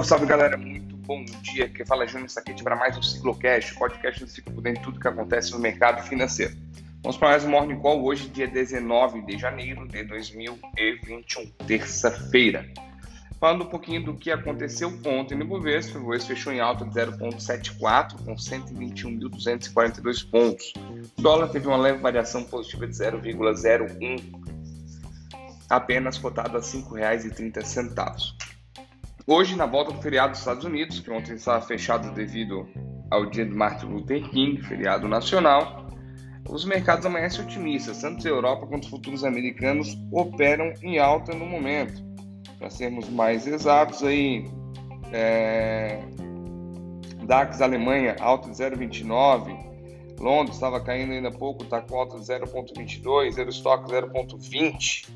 Salve, salve galera, muito bom dia. Quem fala é Júnior Saquete para mais um Ciclocast, podcast onde fica por dentro de tudo que acontece no mercado financeiro. Vamos para mais um Morning Call hoje, dia 19 de janeiro de 2021, terça-feira. Falando um pouquinho do que aconteceu ontem no Bovespa, o Bovespa fechou em alta de 0,74 com 121.242 pontos. O dólar teve uma leve variação positiva de 0,01, apenas cotado a R$ 5,30. Hoje, na volta do feriado dos Estados Unidos, que ontem estava fechado devido ao dia de Martin Luther King, feriado nacional, os mercados amanhecem otimistas. Tanto a Europa quanto os futuros americanos operam em alta no momento. Para sermos mais exatos, aí, é... DAX Alemanha alta de 0,29, Londres estava caindo ainda pouco, está com alta de 0,22, Eurostock 0,20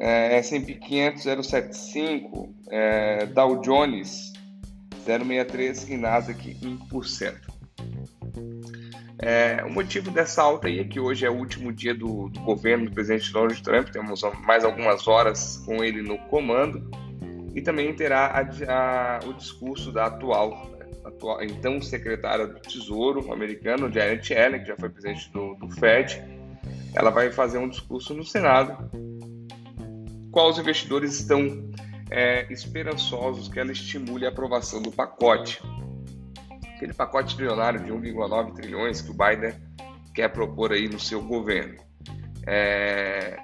é, S&P 500 0,75, é, Dow Jones 0,63 e Nasdaq 1%. É, o motivo dessa alta aí é que hoje é o último dia do, do governo do presidente Donald Trump, temos mais algumas horas com ele no comando, e também terá a, a, o discurso da atual, então secretária do Tesouro americano, Janet Yellen, que já foi presidente do, do Fed. Ela vai fazer um discurso no Senado qual os investidores estão é, esperançosos que ela estimule a aprovação do pacote. Aquele pacote trilionário de 1,9 trilhões que o Biden quer propor aí no seu governo. É,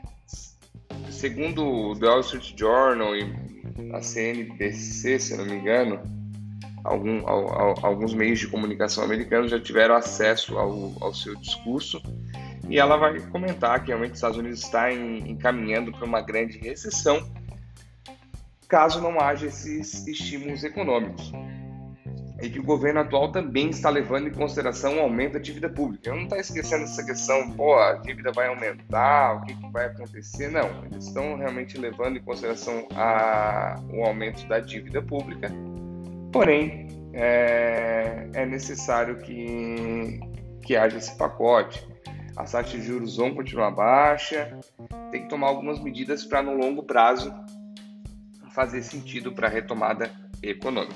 segundo o The Wall Street Journal e a CNBC, se não me engano, algum, alguns meios de comunicação americanos já tiveram acesso ao, ao seu discurso e ela vai comentar que realmente os Estados Unidos está encaminhando para uma grande recessão caso não haja esses estímulos econômicos. E que o governo atual também está levando em consideração o aumento da dívida pública. Não está esquecendo essa questão, pô, a dívida vai aumentar, o que, que vai acontecer? Não, eles estão realmente levando em consideração a, o aumento da dívida pública. Porém, é, é necessário que, que haja esse pacote as taxas de juros vão continuar baixa, tem que tomar algumas medidas para no longo prazo fazer sentido para a retomada econômica.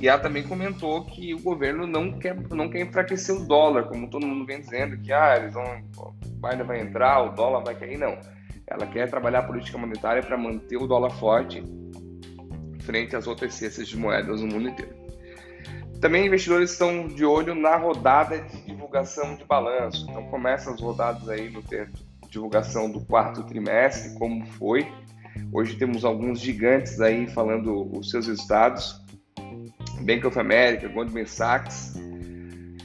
E ela também comentou que o governo não quer, não quer enfraquecer o dólar, como todo mundo vem dizendo, que ah, eles vão, o Biden vai entrar, o dólar vai cair. Não. Ela quer trabalhar a política monetária para manter o dólar forte frente às outras cestas de moedas no mundo inteiro. Também investidores estão de olho na rodada de divulgação de balanço. Então começam as rodadas aí no ter divulgação do quarto trimestre, como foi. Hoje temos alguns gigantes aí falando os seus resultados. Bank of America, Goldman Sachs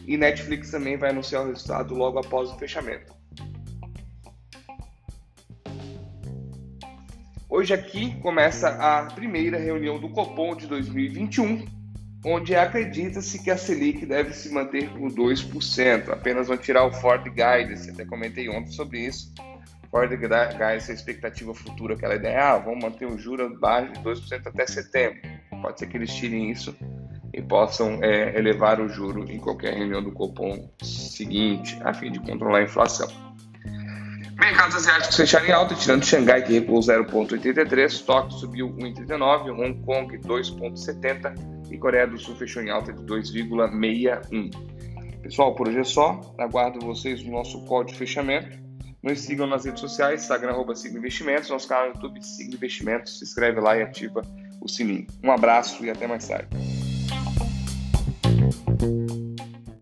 e Netflix também vai anunciar o resultado logo após o fechamento. Hoje aqui começa a primeira reunião do Copom de 2021 onde acredita-se que a Selic deve se manter por 2%. Apenas vão tirar o Ford Guidance, até comentei ontem sobre isso. Ford Guidance, a expectativa futura, aquela ideia, ah, vamos manter o juro baixo de 2% até setembro. Pode ser que eles tirem isso e possam é, elevar o juro em qualquer reunião do Copom seguinte, a fim de controlar a inflação. Mercados asiáticos fecharam em alta, tirando Xangai, que recuou 0,83, Tóquio subiu 1,39, Hong Kong 2,70 e Coreia do Sul fechou em alta de 2,61. Pessoal, por hoje é só. Aguardo vocês no nosso call de fechamento. Nos sigam nas redes sociais, Instagram, arroba Signo Investimentos, nosso canal no YouTube, Signo Investimentos. Se inscreve lá e ativa o sininho. Um abraço e até mais tarde.